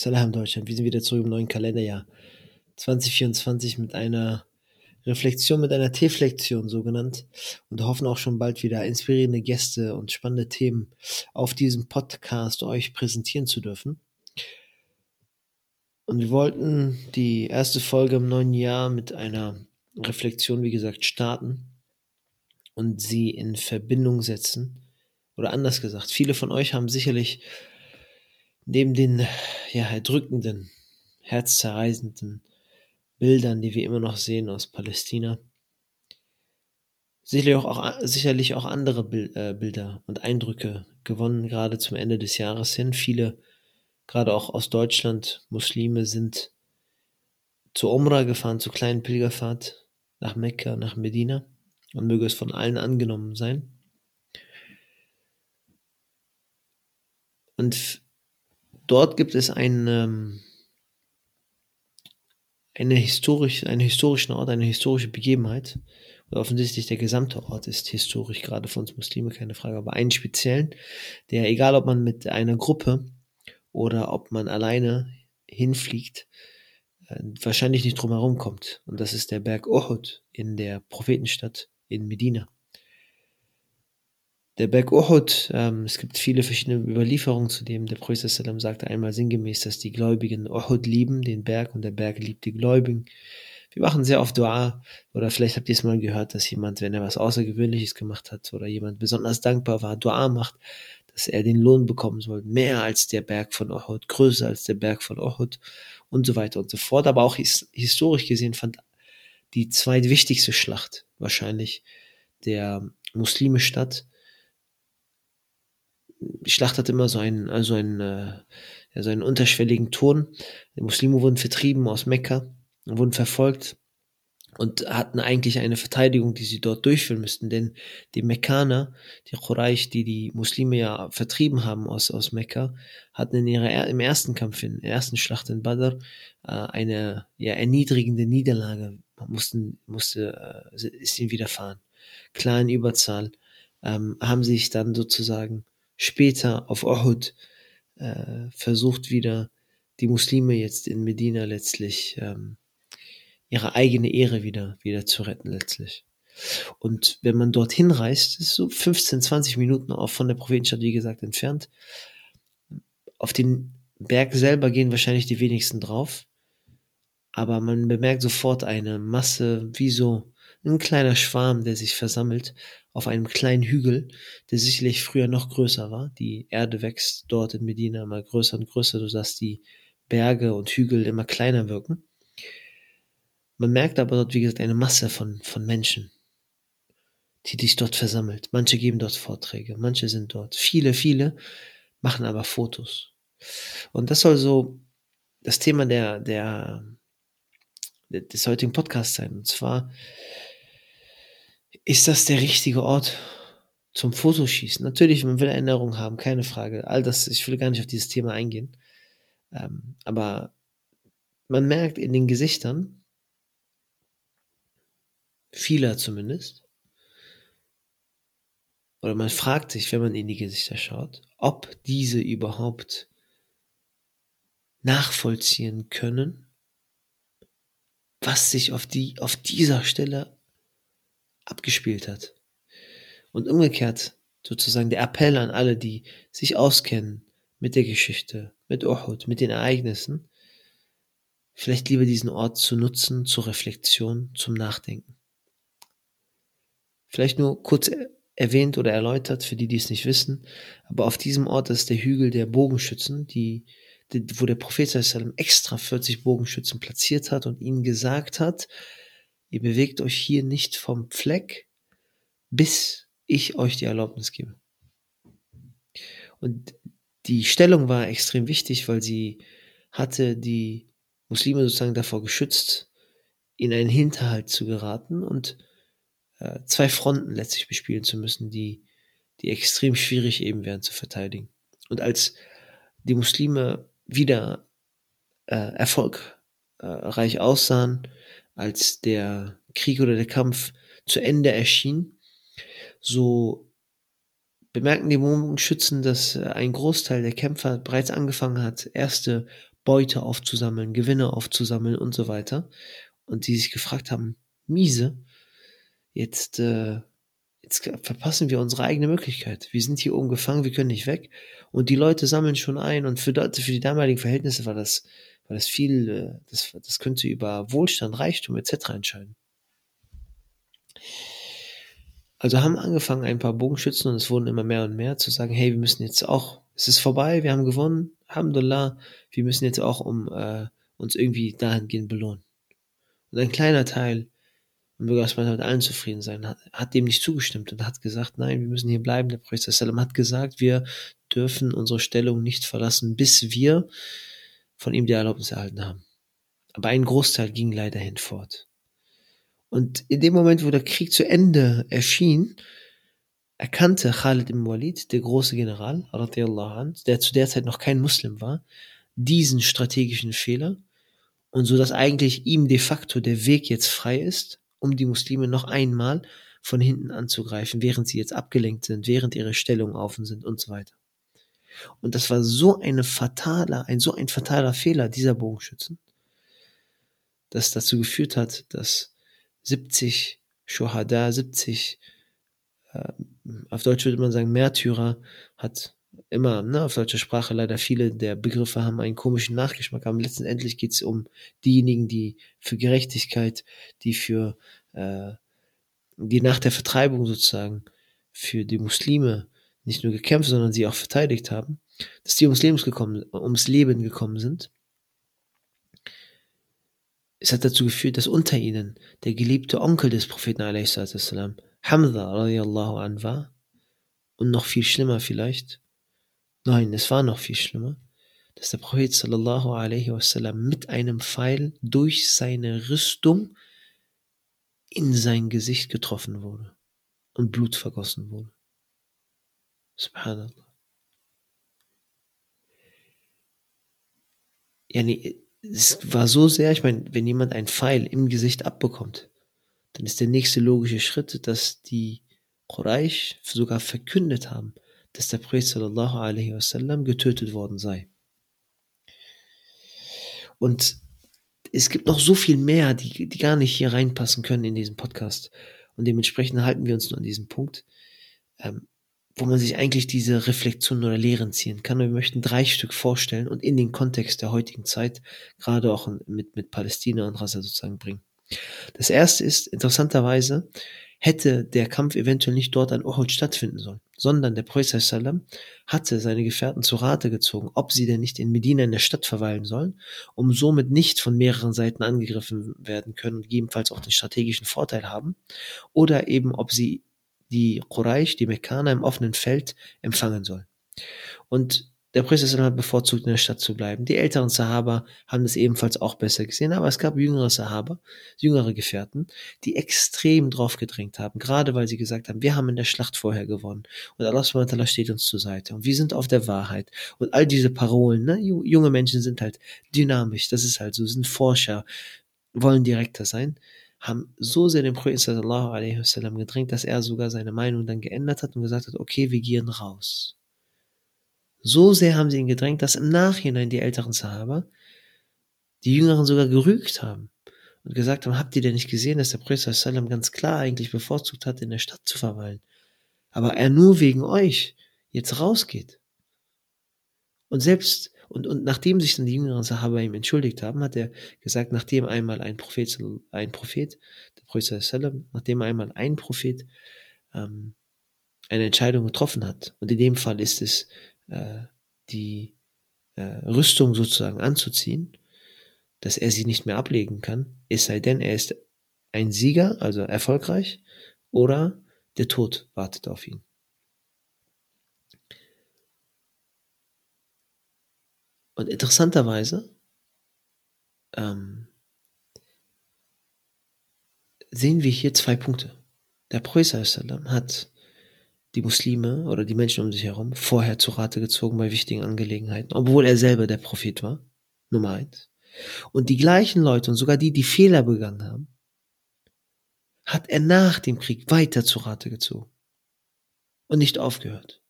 Salam Deutschland. Wir sind wieder zurück im neuen Kalenderjahr 2024 mit einer Reflexion, mit einer T-Flexion so genannt und hoffen auch schon bald wieder inspirierende Gäste und spannende Themen auf diesem Podcast euch präsentieren zu dürfen. Und wir wollten die erste Folge im neuen Jahr mit einer Reflexion, wie gesagt, starten und sie in Verbindung setzen. Oder anders gesagt, viele von euch haben sicherlich neben den ja, erdrückenden, herzzerreißenden Bildern, die wir immer noch sehen aus Palästina, sicherlich auch, auch sicherlich auch andere äh, Bilder und Eindrücke gewonnen, gerade zum Ende des Jahres hin. Viele, gerade auch aus Deutschland, Muslime sind zur Umrah gefahren, zur kleinen Pilgerfahrt nach Mekka, nach Medina und möge es von allen angenommen sein. Und dort gibt es einen, ähm, eine historisch, einen historischen Ort, eine historische Begebenheit. Und offensichtlich der gesamte Ort ist historisch, gerade für uns Muslime, keine Frage, aber einen speziellen, der, egal ob man mit einer Gruppe oder ob man alleine hinfliegt, äh, wahrscheinlich nicht drum herum kommt. Und das ist der Berg Uhud in der Prophetenstadt in Medina. Der Berg Uhud, ähm, es gibt viele verschiedene Überlieferungen zu dem. Der Prophet sagte einmal sinngemäß, dass die Gläubigen Uhud lieben, den Berg, und der Berg liebt die Gläubigen. Wir machen sehr oft Dua, oder vielleicht habt ihr es mal gehört, dass jemand, wenn er was Außergewöhnliches gemacht hat, oder jemand besonders dankbar war, Dua macht, dass er den Lohn bekommen soll, mehr als der Berg von Uhud, größer als der Berg von Uhud, und so weiter und so fort. Aber auch his historisch gesehen fand die zweitwichtigste Schlacht wahrscheinlich der Muslime statt, die Schlacht hat immer so einen, also einen, äh, ja, so einen unterschwelligen Ton. Die Muslime wurden vertrieben aus Mekka, wurden verfolgt und hatten eigentlich eine Verteidigung, die sie dort durchführen müssten, denn die Mekkaner, die Quraysh, die die Muslime ja vertrieben haben aus, aus Mekka, hatten in ihrer, im ersten Kampf, in der ersten Schlacht in Badr, äh, eine ja, erniedrigende Niederlage, mussten, musste, äh, ist ihnen widerfahren. Klar in Überzahl, ähm, haben sich dann sozusagen später auf Uhud äh, versucht wieder die Muslime jetzt in Medina letztlich ähm, ihre eigene Ehre wieder, wieder zu retten letztlich. Und wenn man dorthin reist, ist so 15, 20 Minuten auch von der Prophetenstadt, wie gesagt, entfernt. Auf den Berg selber gehen wahrscheinlich die wenigsten drauf. Aber man bemerkt sofort eine Masse, wie so ein kleiner Schwarm, der sich versammelt auf einem kleinen Hügel, der sicherlich früher noch größer war. Die Erde wächst dort in Medina immer größer und größer, sodass die Berge und Hügel immer kleiner wirken. Man merkt aber dort, wie gesagt, eine Masse von, von Menschen, die sich dort versammelt. Manche geben dort Vorträge, manche sind dort. Viele, viele machen aber Fotos. Und das soll so das Thema der, der, des heutigen Podcasts sein. Und zwar ist das der richtige Ort zum Fotoschießen? Natürlich, man will Erinnerungen haben, keine Frage. All das, ich will gar nicht auf dieses Thema eingehen. Ähm, aber man merkt in den Gesichtern, vieler zumindest, oder man fragt sich, wenn man in die Gesichter schaut, ob diese überhaupt nachvollziehen können, was sich auf die, auf dieser Stelle abgespielt hat. Und umgekehrt sozusagen der Appell an alle, die sich auskennen mit der Geschichte, mit Uhud, mit den Ereignissen, vielleicht lieber diesen Ort zu nutzen zur Reflexion, zum Nachdenken. Vielleicht nur kurz erwähnt oder erläutert für die, die es nicht wissen, aber auf diesem Ort ist der Hügel der Bogenschützen, die, die wo der Prophet extra 40 Bogenschützen platziert hat und ihnen gesagt hat, Ihr bewegt euch hier nicht vom Fleck, bis ich euch die Erlaubnis gebe. Und die Stellung war extrem wichtig, weil sie hatte die Muslime sozusagen davor geschützt, in einen Hinterhalt zu geraten und äh, zwei Fronten letztlich bespielen zu müssen, die, die extrem schwierig eben wären zu verteidigen. Und als die Muslime wieder äh, erfolgreich aussahen, als der Krieg oder der Kampf zu Ende erschien, so bemerken die Bogenschützen, dass äh, ein Großteil der Kämpfer bereits angefangen hat, erste Beute aufzusammeln, Gewinne aufzusammeln und so weiter. Und die sich gefragt haben, miese, jetzt, äh, jetzt verpassen wir unsere eigene Möglichkeit. Wir sind hier oben gefangen, wir können nicht weg. Und die Leute sammeln schon ein und für, für die damaligen Verhältnisse war das, war das viel, äh, das, das könnte über Wohlstand, Reichtum etc. entscheiden. Also haben angefangen ein paar Bogenschützen und es wurden immer mehr und mehr zu sagen, hey, wir müssen jetzt auch, es ist vorbei, wir haben gewonnen, Alhamdulillah, wir müssen jetzt auch um äh, uns irgendwie dahingehend belohnen. Und ein kleiner Teil, und wir erstmal mit allen zufrieden sein, hat, hat dem nicht zugestimmt und hat gesagt, nein, wir müssen hier bleiben. Der Prophet hat gesagt, wir dürfen unsere Stellung nicht verlassen, bis wir von ihm die Erlaubnis erhalten haben. Aber ein Großteil ging leider hinfort. Und in dem Moment, wo der Krieg zu Ende erschien, erkannte Khalid ibn Walid, der große General, der zu der Zeit noch kein Muslim war, diesen strategischen Fehler und so dass eigentlich ihm de facto der Weg jetzt frei ist, um die Muslime noch einmal von hinten anzugreifen, während sie jetzt abgelenkt sind, während ihre Stellungen offen sind und so weiter. Und das war so eine fatale, ein so ein fataler Fehler dieser Bogenschützen, das dazu geführt hat, dass 70 Shohada, 70, äh, auf Deutsch würde man sagen Märtyrer, hat immer, ne, auf deutscher Sprache leider viele der Begriffe haben einen komischen Nachgeschmack, aber letztendlich geht es um diejenigen, die für Gerechtigkeit, die für, äh, die nach der Vertreibung sozusagen für die Muslime nicht nur gekämpft, sondern sie auch verteidigt haben, dass die ums, gekommen, ums Leben gekommen sind. Es hat dazu geführt, dass unter ihnen der geliebte Onkel des Propheten a.s. Hamza radiallahu an war und noch viel schlimmer vielleicht. Nein, es war noch viel schlimmer, dass der Prophet sallallahu alaihi wasallam mit einem Pfeil durch seine Rüstung in sein Gesicht getroffen wurde und Blut vergossen wurde. Subhanallah. Ja, nee, es war so sehr, ich meine, wenn jemand einen Pfeil im Gesicht abbekommt, dann ist der nächste logische Schritt, dass die Quraysh sogar verkündet haben, dass der Prophet sallallahu alaihi wasallam getötet worden sei. Und es gibt noch so viel mehr, die, die gar nicht hier reinpassen können in diesen Podcast. Und dementsprechend halten wir uns nur an diesem Punkt. Ähm, wo man sich eigentlich diese Reflexion oder Lehren ziehen kann. Und wir möchten drei Stück vorstellen und in den Kontext der heutigen Zeit, gerade auch mit, mit Palästina und Rasa sozusagen bringen. Das erste ist, interessanterweise, hätte der Kampf eventuell nicht dort an Uhud stattfinden sollen, sondern der Prophet sallam hatte seine Gefährten zu Rate gezogen, ob sie denn nicht in Medina in der Stadt verweilen sollen, um somit nicht von mehreren Seiten angegriffen werden können und gegebenenfalls auch den strategischen Vorteil haben, oder eben ob sie die Quraysh, die Mekkaner im offenen Feld empfangen soll. Und der Prophet hat bevorzugt, in der Stadt zu bleiben. Die älteren Sahaba haben das ebenfalls auch besser gesehen, aber es gab jüngere Sahaba, jüngere Gefährten, die extrem drauf gedrängt haben, gerade weil sie gesagt haben, wir haben in der Schlacht vorher gewonnen und Allah subhanahu steht uns zur Seite und wir sind auf der Wahrheit und all diese Parolen, ne? junge Menschen sind halt dynamisch, das ist halt so, sind Forscher, wollen direkter sein haben so sehr den Prophet sallallahu alaihi wasallam gedrängt, dass er sogar seine Meinung dann geändert hat und gesagt hat, okay, wir gehen raus. So sehr haben sie ihn gedrängt, dass im Nachhinein die älteren Sahaba die Jüngeren sogar gerügt haben und gesagt haben, habt ihr denn nicht gesehen, dass der Prophet sallam ganz klar eigentlich bevorzugt hat, in der Stadt zu verweilen, aber er nur wegen euch jetzt rausgeht. Und selbst und, und nachdem sich dann die jüngeren Sahaba ihm entschuldigt haben, hat er gesagt, nachdem einmal ein Prophet, ein Prophet, der Prophet nachdem einmal ein Prophet ähm, eine Entscheidung getroffen hat, und in dem Fall ist es äh, die äh, Rüstung sozusagen anzuziehen, dass er sie nicht mehr ablegen kann, es sei denn, er ist ein Sieger, also erfolgreich, oder der Tod wartet auf ihn. Und interessanterweise ähm, sehen wir hier zwei Punkte. Der Prophet hat die Muslime oder die Menschen um sich herum vorher zu Rate gezogen bei wichtigen Angelegenheiten, obwohl er selber der Prophet war, Nummer eins. Und die gleichen Leute und sogar die, die Fehler begangen haben, hat er nach dem Krieg weiter zu Rate gezogen und nicht aufgehört.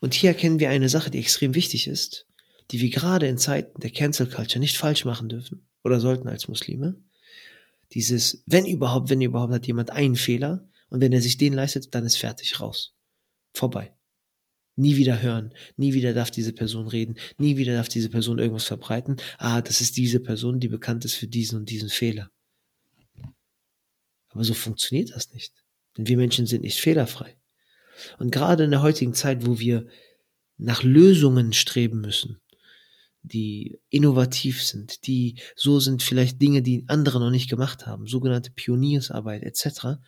Und hier erkennen wir eine Sache, die extrem wichtig ist, die wir gerade in Zeiten der Cancel Culture nicht falsch machen dürfen oder sollten als Muslime. Dieses, wenn überhaupt, wenn überhaupt hat jemand einen Fehler und wenn er sich den leistet, dann ist fertig raus. Vorbei. Nie wieder hören, nie wieder darf diese Person reden, nie wieder darf diese Person irgendwas verbreiten. Ah, das ist diese Person, die bekannt ist für diesen und diesen Fehler. Aber so funktioniert das nicht. Denn wir Menschen sind nicht fehlerfrei. Und gerade in der heutigen Zeit, wo wir nach Lösungen streben müssen, die innovativ sind, die so sind vielleicht Dinge, die andere noch nicht gemacht haben, sogenannte Pioniersarbeit etc.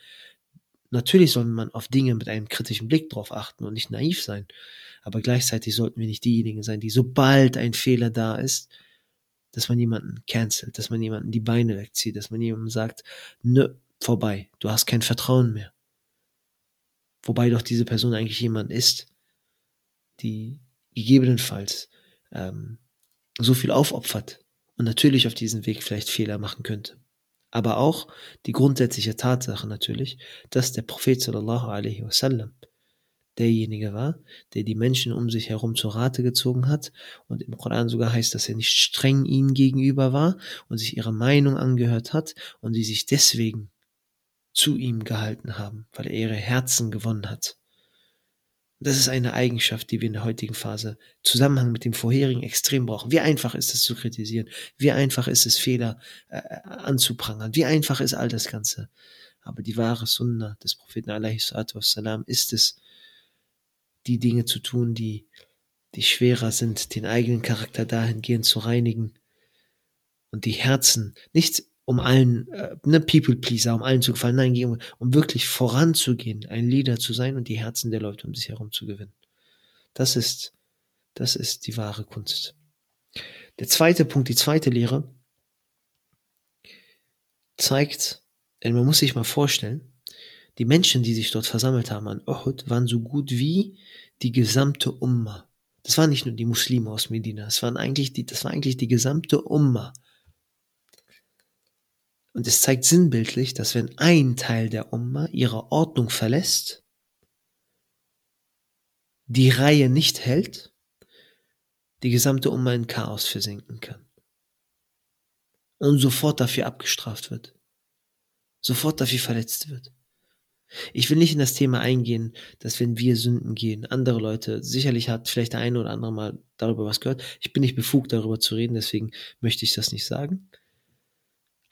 Natürlich soll man auf Dinge mit einem kritischen Blick drauf achten und nicht naiv sein, aber gleichzeitig sollten wir nicht diejenigen sein, die sobald ein Fehler da ist, dass man jemanden cancelt, dass man jemanden die Beine wegzieht, dass man jemandem sagt, nö, vorbei, du hast kein Vertrauen mehr. Wobei doch diese Person eigentlich jemand ist, die gegebenenfalls ähm, so viel aufopfert und natürlich auf diesem Weg vielleicht Fehler machen könnte. Aber auch die grundsätzliche Tatsache natürlich, dass der Prophet sallallahu alaihi wasallam derjenige war, der die Menschen um sich herum zur Rate gezogen hat und im Koran sogar heißt, dass er nicht streng ihnen gegenüber war und sich ihre Meinung angehört hat und sie sich deswegen zu ihm gehalten haben, weil er ihre Herzen gewonnen hat. Das ist eine Eigenschaft, die wir in der heutigen Phase Zusammenhang mit dem vorherigen extrem brauchen. Wie einfach ist es zu kritisieren? Wie einfach ist es, Fehler äh, anzuprangern? Wie einfach ist all das Ganze? Aber die wahre Sunna des Propheten wassalam, ist es, die Dinge zu tun, die, die schwerer sind, den eigenen Charakter dahingehend zu reinigen und die Herzen nicht um allen, äh, ne, People Pleaser, um allen zu gefallen, nein, um, um wirklich voranzugehen, ein Leader zu sein und die Herzen der Leute um sich herum zu gewinnen. Das ist, das ist die wahre Kunst. Der zweite Punkt, die zweite Lehre, zeigt, denn man muss sich mal vorstellen, die Menschen, die sich dort versammelt haben an Uhud, waren so gut wie die gesamte Umma. Das waren nicht nur die Muslime aus Medina, das waren eigentlich die, das war eigentlich die gesamte Umma. Und es zeigt sinnbildlich, dass wenn ein Teil der Umma ihre Ordnung verlässt, die Reihe nicht hält, die gesamte Umma in Chaos versinken kann. Und sofort dafür abgestraft wird. Sofort dafür verletzt wird. Ich will nicht in das Thema eingehen, dass wenn wir Sünden gehen, andere Leute, sicherlich hat vielleicht der eine oder andere mal darüber was gehört. Ich bin nicht befugt, darüber zu reden, deswegen möchte ich das nicht sagen.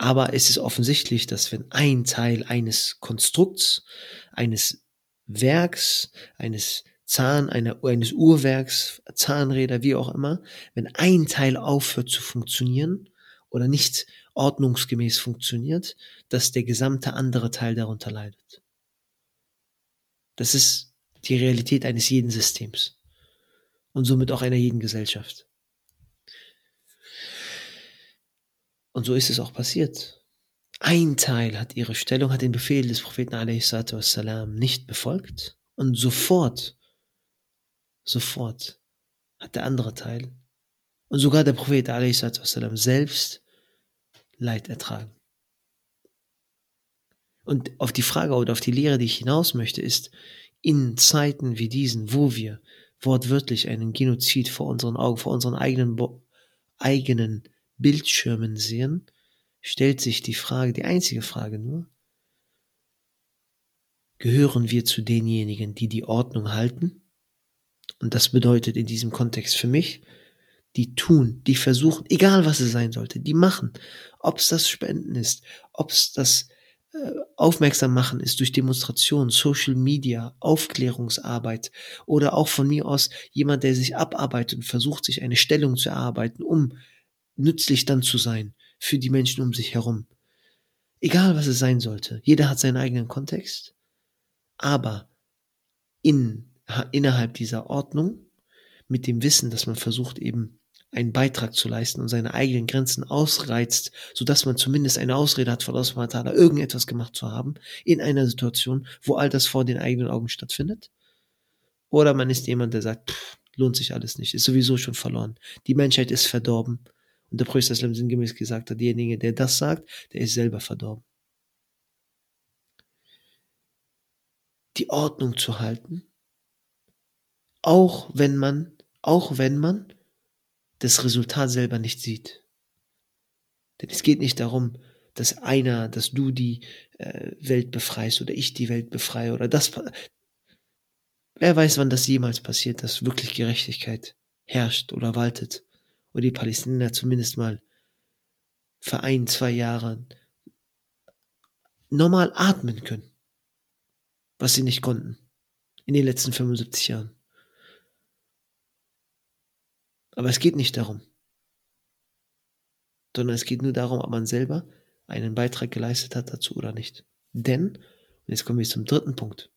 Aber es ist offensichtlich, dass wenn ein Teil eines Konstrukts, eines Werks, eines Zahn, einer, eines Uhrwerks, Zahnräder, wie auch immer, wenn ein Teil aufhört zu funktionieren oder nicht ordnungsgemäß funktioniert, dass der gesamte andere Teil darunter leidet. Das ist die Realität eines jeden Systems und somit auch einer jeden Gesellschaft. Und so ist es auch passiert. Ein Teil hat ihre Stellung, hat den Befehl des Propheten wassalam, nicht befolgt und sofort, sofort hat der andere Teil und sogar der Prophet wassalam, selbst Leid ertragen. Und auf die Frage oder auf die Lehre, die ich hinaus möchte, ist, in Zeiten wie diesen, wo wir wortwörtlich einen Genozid vor unseren Augen, vor unseren eigenen, eigenen Bildschirmen sehen, stellt sich die Frage, die einzige Frage nur, gehören wir zu denjenigen, die die Ordnung halten? Und das bedeutet in diesem Kontext für mich, die tun, die versuchen, egal was es sein sollte, die machen. Ob es das Spenden ist, ob es das äh, Aufmerksam machen ist durch Demonstrationen, Social Media, Aufklärungsarbeit oder auch von mir aus jemand, der sich abarbeitet und versucht, sich eine Stellung zu erarbeiten, um nützlich dann zu sein für die Menschen um sich herum. Egal was es sein sollte. Jeder hat seinen eigenen Kontext. Aber in, innerhalb dieser Ordnung, mit dem Wissen, dass man versucht eben einen Beitrag zu leisten und seine eigenen Grenzen ausreizt, sodass man zumindest eine Ausrede hat, von Allah irgendetwas gemacht zu haben, in einer Situation, wo all das vor den eigenen Augen stattfindet. Oder man ist jemand, der sagt, pff, lohnt sich alles nicht, ist sowieso schon verloren. Die Menschheit ist verdorben. Und der Prophet sinngemäß gesagt hat, derjenige, der das sagt, der ist selber verdorben. Die Ordnung zu halten, auch wenn man, auch wenn man das Resultat selber nicht sieht. Denn es geht nicht darum, dass einer, dass du die äh, Welt befreist oder ich die Welt befreie oder das. Wer weiß, wann das jemals passiert, dass wirklich Gerechtigkeit herrscht oder waltet oder die Palästinenser zumindest mal für ein, zwei Jahre normal atmen können, was sie nicht konnten in den letzten 75 Jahren. Aber es geht nicht darum, sondern es geht nur darum, ob man selber einen Beitrag geleistet hat dazu oder nicht. Denn, und jetzt kommen wir zum dritten Punkt.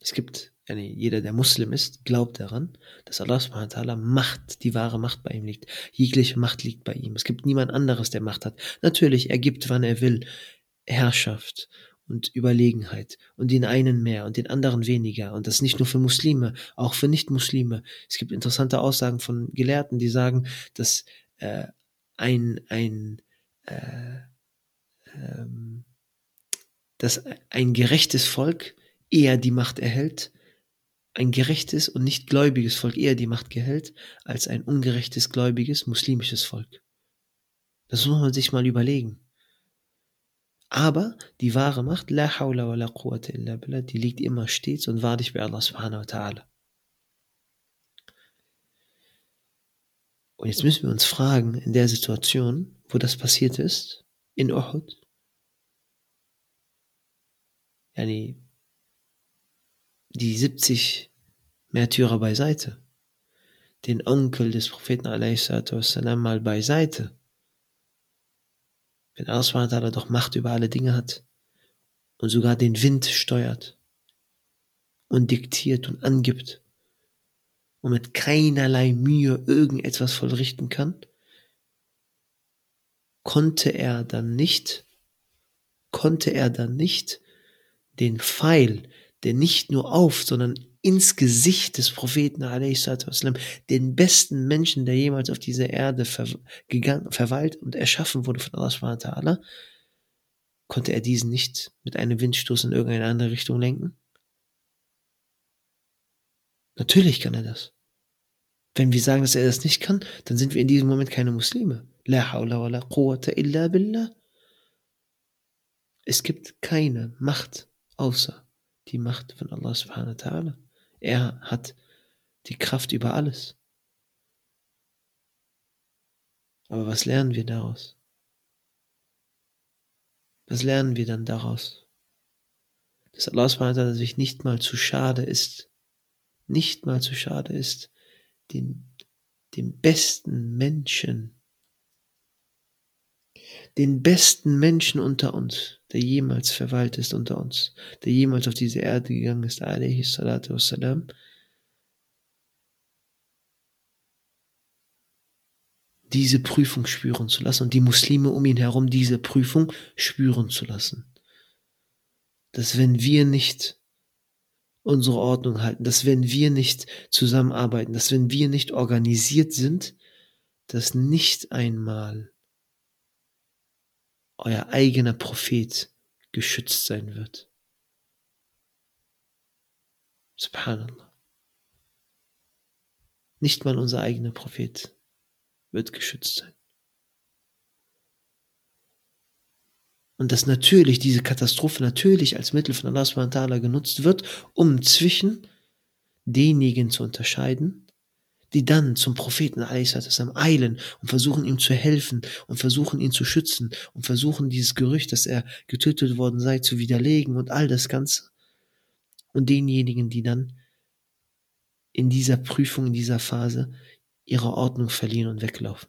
Es gibt, jeder, der Muslim ist, glaubt daran, dass Allah subhanahu wa ta'ala Macht, die wahre Macht bei ihm liegt. Jegliche Macht liegt bei ihm. Es gibt niemand anderes, der Macht hat. Natürlich, er gibt, wann er will, Herrschaft und Überlegenheit und den einen mehr und den anderen weniger. Und das nicht nur für Muslime, auch für Nicht-Muslime. Es gibt interessante Aussagen von Gelehrten, die sagen, dass äh, ein, ein äh, ähm, dass ein gerechtes Volk eher die Macht erhält, ein gerechtes und nicht gläubiges Volk eher die Macht gehält, als ein ungerechtes, gläubiges, muslimisches Volk. Das muss man sich mal überlegen. Aber die wahre Macht, la hawla wa la quwwata illa billah, die liegt immer stets und wahrlich bei Allah subhanahu wa ta'ala. Und jetzt müssen wir uns fragen, in der Situation, wo das passiert ist, in Uhud, yani die 70 Märtyrer beiseite, den Onkel des Propheten wassalam, mal beiseite, wenn Allah doch Macht über alle Dinge hat und sogar den Wind steuert und diktiert und angibt und mit keinerlei Mühe irgendetwas vollrichten kann, konnte er dann nicht, konnte er dann nicht den Pfeil, der nicht nur auf, sondern ins Gesicht des Propheten wasallam, den besten Menschen, der jemals auf dieser Erde ver gegangen, verweilt und erschaffen wurde von Allah subhanahu konnte er diesen nicht mit einem Windstoß in irgendeine andere Richtung lenken? Natürlich kann er das. Wenn wir sagen, dass er das nicht kann, dann sind wir in diesem Moment keine Muslime. La hawla wa la quwwata illa billah. Es gibt keine Macht außer die Macht von Allah subhanahu wa ta'ala. Er hat die Kraft über alles. Aber was lernen wir daraus? Was lernen wir dann daraus? Dass Allah subhanahu sich nicht mal zu schade ist, nicht mal zu schade ist, den, den besten Menschen, den besten Menschen unter uns, der jemals verweilt ist unter uns, der jemals auf diese Erde gegangen ist, alaihi salatu wassalam, diese Prüfung spüren zu lassen und die Muslime um ihn herum diese Prüfung spüren zu lassen. Dass wenn wir nicht unsere Ordnung halten, dass wenn wir nicht zusammenarbeiten, dass wenn wir nicht organisiert sind, dass nicht einmal euer eigener Prophet geschützt sein wird. Subhanallah. Nicht mal unser eigener Prophet wird geschützt sein. Und dass natürlich diese Katastrophe natürlich als Mittel von Allah subhanahu genutzt wird, um zwischen denjenigen zu unterscheiden, die dann zum Propheten eilen und versuchen ihm zu helfen und versuchen ihn zu schützen und versuchen dieses Gerücht, dass er getötet worden sei, zu widerlegen und all das Ganze. Und denjenigen, die dann in dieser Prüfung, in dieser Phase ihre Ordnung verlieren und weglaufen.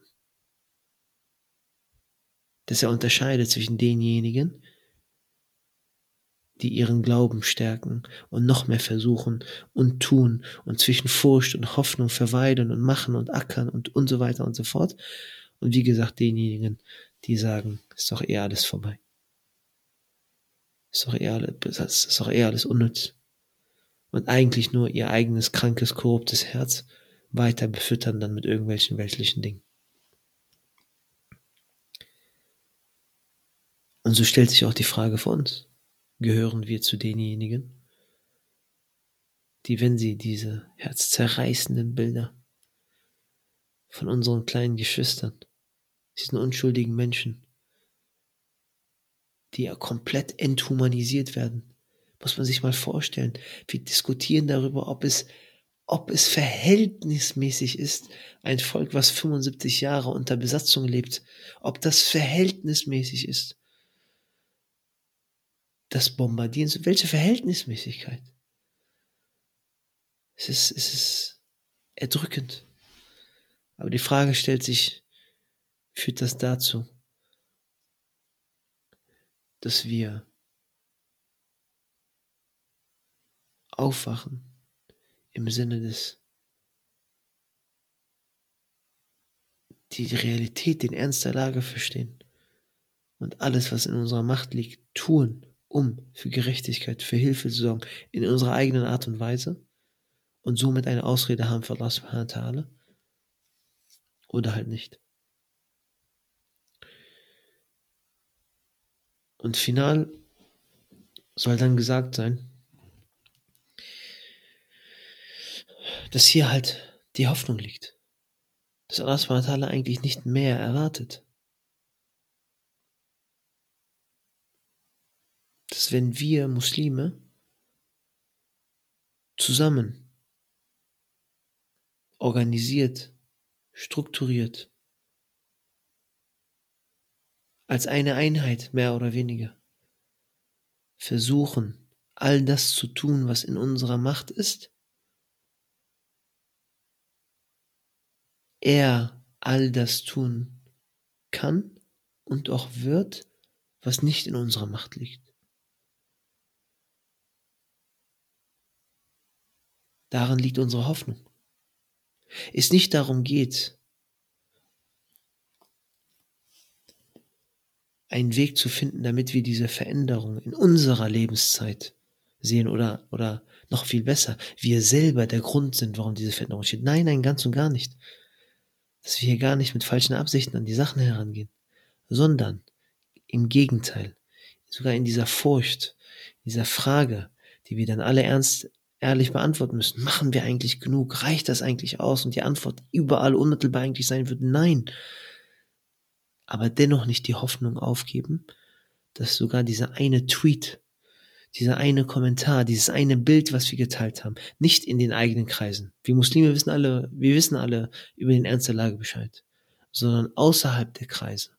Dass er unterscheidet zwischen denjenigen, die ihren Glauben stärken und noch mehr versuchen und tun und zwischen Furcht und Hoffnung verweilen und machen und ackern und und so weiter und so fort. Und wie gesagt, denjenigen, die sagen, ist doch eh alles vorbei. Ist doch eh alles, ist doch eh alles unnütz. Und eigentlich nur ihr eigenes krankes, korruptes Herz weiter befüttern dann mit irgendwelchen weltlichen Dingen. Und so stellt sich auch die Frage für uns gehören wir zu denjenigen, die, wenn sie diese herzzerreißenden Bilder von unseren kleinen Geschwistern, diesen unschuldigen Menschen, die ja komplett enthumanisiert werden. Muss man sich mal vorstellen. Wir diskutieren darüber, ob es, ob es verhältnismäßig ist, ein Volk, was 75 Jahre unter Besatzung lebt, ob das verhältnismäßig ist. Das Bombardieren, welche Verhältnismäßigkeit? Es ist, es ist erdrückend. Aber die Frage stellt sich, führt das dazu, dass wir aufwachen im Sinne des die Realität, den Ernst der Lage verstehen und alles, was in unserer Macht liegt, tun, um für Gerechtigkeit, für Hilfe zu sorgen, in unserer eigenen Art und Weise und somit eine Ausrede haben für Allah subhanahu wa ta'ala oder halt nicht. Und final soll dann gesagt sein, dass hier halt die Hoffnung liegt. Dass Allah subhanahu eigentlich nicht mehr erwartet. Dass wenn wir Muslime zusammen organisiert strukturiert. Als eine Einheit mehr oder weniger. Versuchen, all das zu tun, was in unserer Macht ist. Er all das tun kann und auch wird, was nicht in unserer Macht liegt. Darin liegt unsere Hoffnung es nicht darum geht, einen Weg zu finden, damit wir diese Veränderung in unserer Lebenszeit sehen oder, oder noch viel besser, wir selber der Grund sind, warum diese Veränderung steht. Nein, nein, ganz und gar nicht. Dass wir hier gar nicht mit falschen Absichten an die Sachen herangehen, sondern im Gegenteil, sogar in dieser Furcht, dieser Frage, die wir dann alle ernst ehrlich beantworten müssen. Machen wir eigentlich genug? Reicht das eigentlich aus? Und die Antwort überall unmittelbar eigentlich sein wird nein. Aber dennoch nicht die Hoffnung aufgeben, dass sogar dieser eine Tweet, dieser eine Kommentar, dieses eine Bild, was wir geteilt haben, nicht in den eigenen Kreisen. Wir Muslime wissen alle, wir wissen alle über den Ernst der Lage Bescheid, sondern außerhalb der Kreise.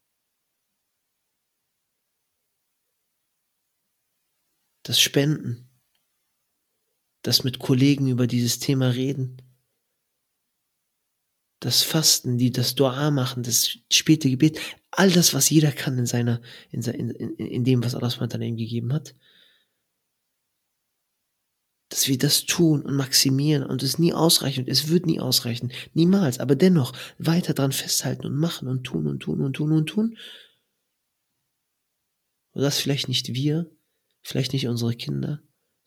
Das Spenden, das mit Kollegen über dieses Thema reden, das Fasten, die das Dua machen, das späte Gebet, all das, was jeder kann in seiner, in, in, in dem, was Allah SWT ihm gegeben hat, dass wir das tun und maximieren und es nie ausreichen und es wird nie ausreichen, niemals, aber dennoch weiter dran festhalten und machen und tun und tun und tun und tun. Und das vielleicht nicht wir, vielleicht nicht unsere Kinder,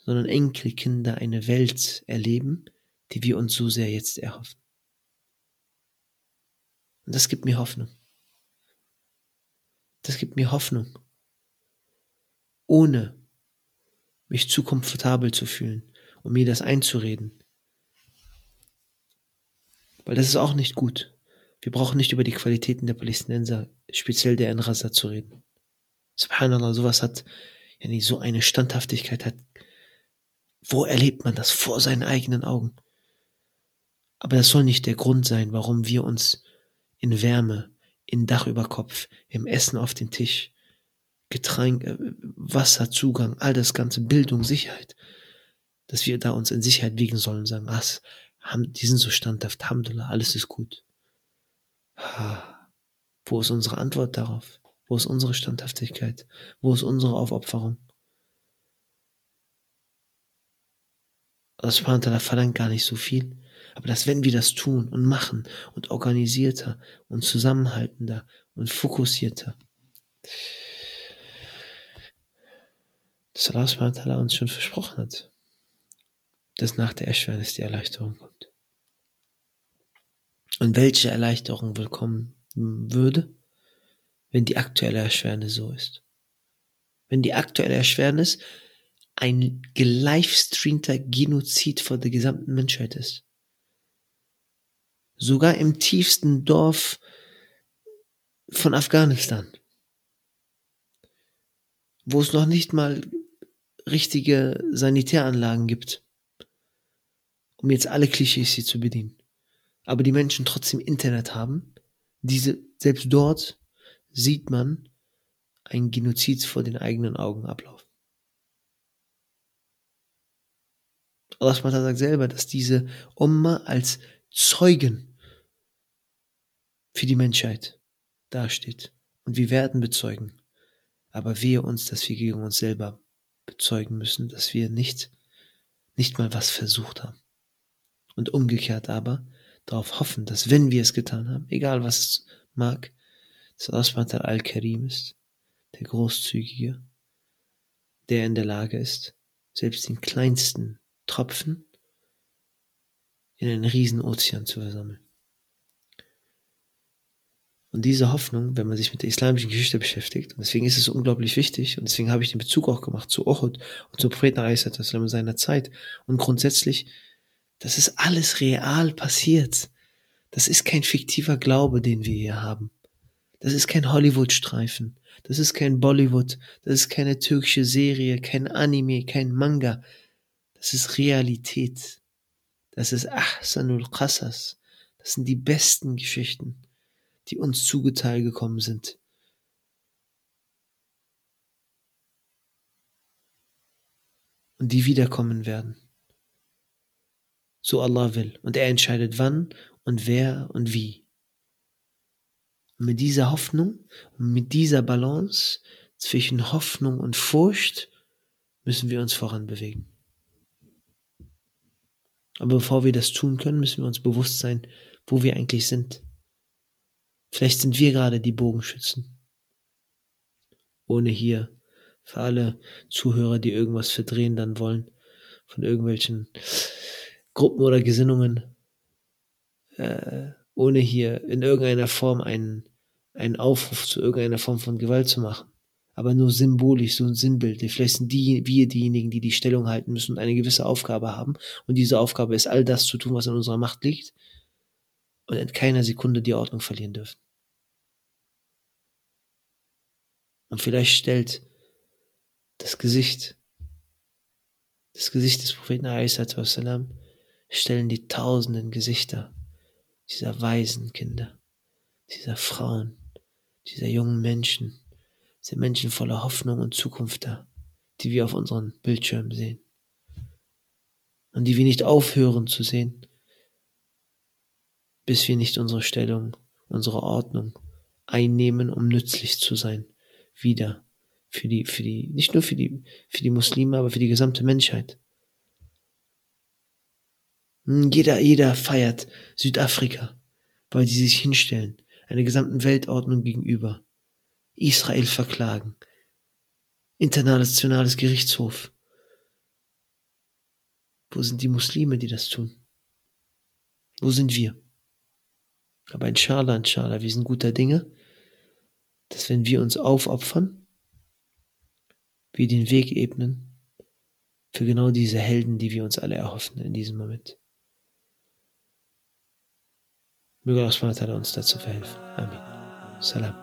sondern Enkelkinder eine Welt erleben, die wir uns so sehr jetzt erhoffen. Und das gibt mir Hoffnung. Das gibt mir Hoffnung. Ohne mich zu komfortabel zu fühlen und mir das einzureden. Weil das ist auch nicht gut. Wir brauchen nicht über die Qualitäten der Palästinenser, speziell der Enrasa, zu reden. Subhanallah, sowas hat, ja nie so eine Standhaftigkeit hat wo erlebt man das? Vor seinen eigenen Augen. Aber das soll nicht der Grund sein, warum wir uns in Wärme, in Dach über Kopf, im Essen auf den Tisch, Getränk, äh, Wasser, Zugang, all das ganze, Bildung, Sicherheit, dass wir da uns in Sicherheit wiegen sollen und sagen, was, die sind so standhaft, Alhamdulillah, alles ist gut. Wo ist unsere Antwort darauf? Wo ist unsere Standhaftigkeit? Wo ist unsere Aufopferung? Das Subhanahu verlangt gar nicht so viel. Aber dass wenn wir das tun und machen und organisierter und zusammenhaltender und fokussierter, dass Allah subhanahu uns schon versprochen hat, dass nach der Erschwernis die Erleichterung kommt. Und welche Erleichterung willkommen würde, wenn die aktuelle Erschwernis so ist. Wenn die aktuelle Erschwernis ein gelivestreamter Genozid vor der gesamten Menschheit ist. sogar im tiefsten Dorf von Afghanistan, wo es noch nicht mal richtige Sanitäranlagen gibt, um jetzt alle Klischees hier zu bedienen. Aber die Menschen trotzdem Internet haben, diese, selbst dort sieht man ein Genozid vor den eigenen Augen ablaufen. Allah sagt selber, dass diese Umma als Zeugen für die Menschheit dasteht. Und wir werden bezeugen. Aber wehe uns, dass wir gegen uns selber bezeugen müssen, dass wir nicht, nicht mal was versucht haben. Und umgekehrt aber darauf hoffen, dass wenn wir es getan haben, egal was es mag, dass Allah al-Karim ist, der Großzügige, der in der Lage ist, selbst den kleinsten Tropfen in einen riesen Ozean zu versammeln. Und diese Hoffnung, wenn man sich mit der islamischen Geschichte beschäftigt, und deswegen ist es unglaublich wichtig, und deswegen habe ich den Bezug auch gemacht zu Uhud und zu Propheten in seiner Zeit, und grundsätzlich, das ist alles real passiert. Das ist kein fiktiver Glaube, den wir hier haben. Das ist kein Hollywood-Streifen. Das ist kein Bollywood. Das ist keine türkische Serie, kein Anime, kein Manga. Das ist Realität. Das ist Ahsanul Qasas. Das sind die besten Geschichten, die uns zugeteilt gekommen sind. Und die wiederkommen werden. So Allah will. Und er entscheidet wann und wer und wie. Und mit dieser Hoffnung und mit dieser Balance zwischen Hoffnung und Furcht müssen wir uns voranbewegen. Aber bevor wir das tun können, müssen wir uns bewusst sein, wo wir eigentlich sind. Vielleicht sind wir gerade die Bogenschützen. Ohne hier für alle Zuhörer, die irgendwas verdrehen dann wollen, von irgendwelchen Gruppen oder Gesinnungen, äh, ohne hier in irgendeiner Form einen, einen Aufruf zu irgendeiner Form von Gewalt zu machen aber nur symbolisch, so ein Sinnbild. Vielleicht sind die, wir diejenigen, die die Stellung halten müssen und eine gewisse Aufgabe haben. Und diese Aufgabe ist, all das zu tun, was in unserer Macht liegt. Und in keiner Sekunde die Ordnung verlieren dürfen. Und vielleicht stellt das Gesicht, das Gesicht des Propheten wassalam, stellen die tausenden Gesichter dieser weisen Kinder, dieser Frauen, dieser jungen Menschen, sind Menschen voller Hoffnung und Zukunft da, die wir auf unseren Bildschirmen sehen. Und die wir nicht aufhören zu sehen, bis wir nicht unsere Stellung, unsere Ordnung einnehmen, um nützlich zu sein, wieder für die, für die, nicht nur für die, für die Muslime, aber für die gesamte Menschheit. Hm, jeder, jeder feiert Südafrika, weil sie sich hinstellen, einer gesamten Weltordnung gegenüber. Israel verklagen. Internationales Gerichtshof. Wo sind die Muslime, die das tun? Wo sind wir? Aber inshallah, inshallah, wir sind guter Dinge, dass wenn wir uns aufopfern, wir den Weg ebnen für genau diese Helden, die wir uns alle erhoffen in diesem Moment. Möge Allah uns dazu verhelfen. Amen. Salam.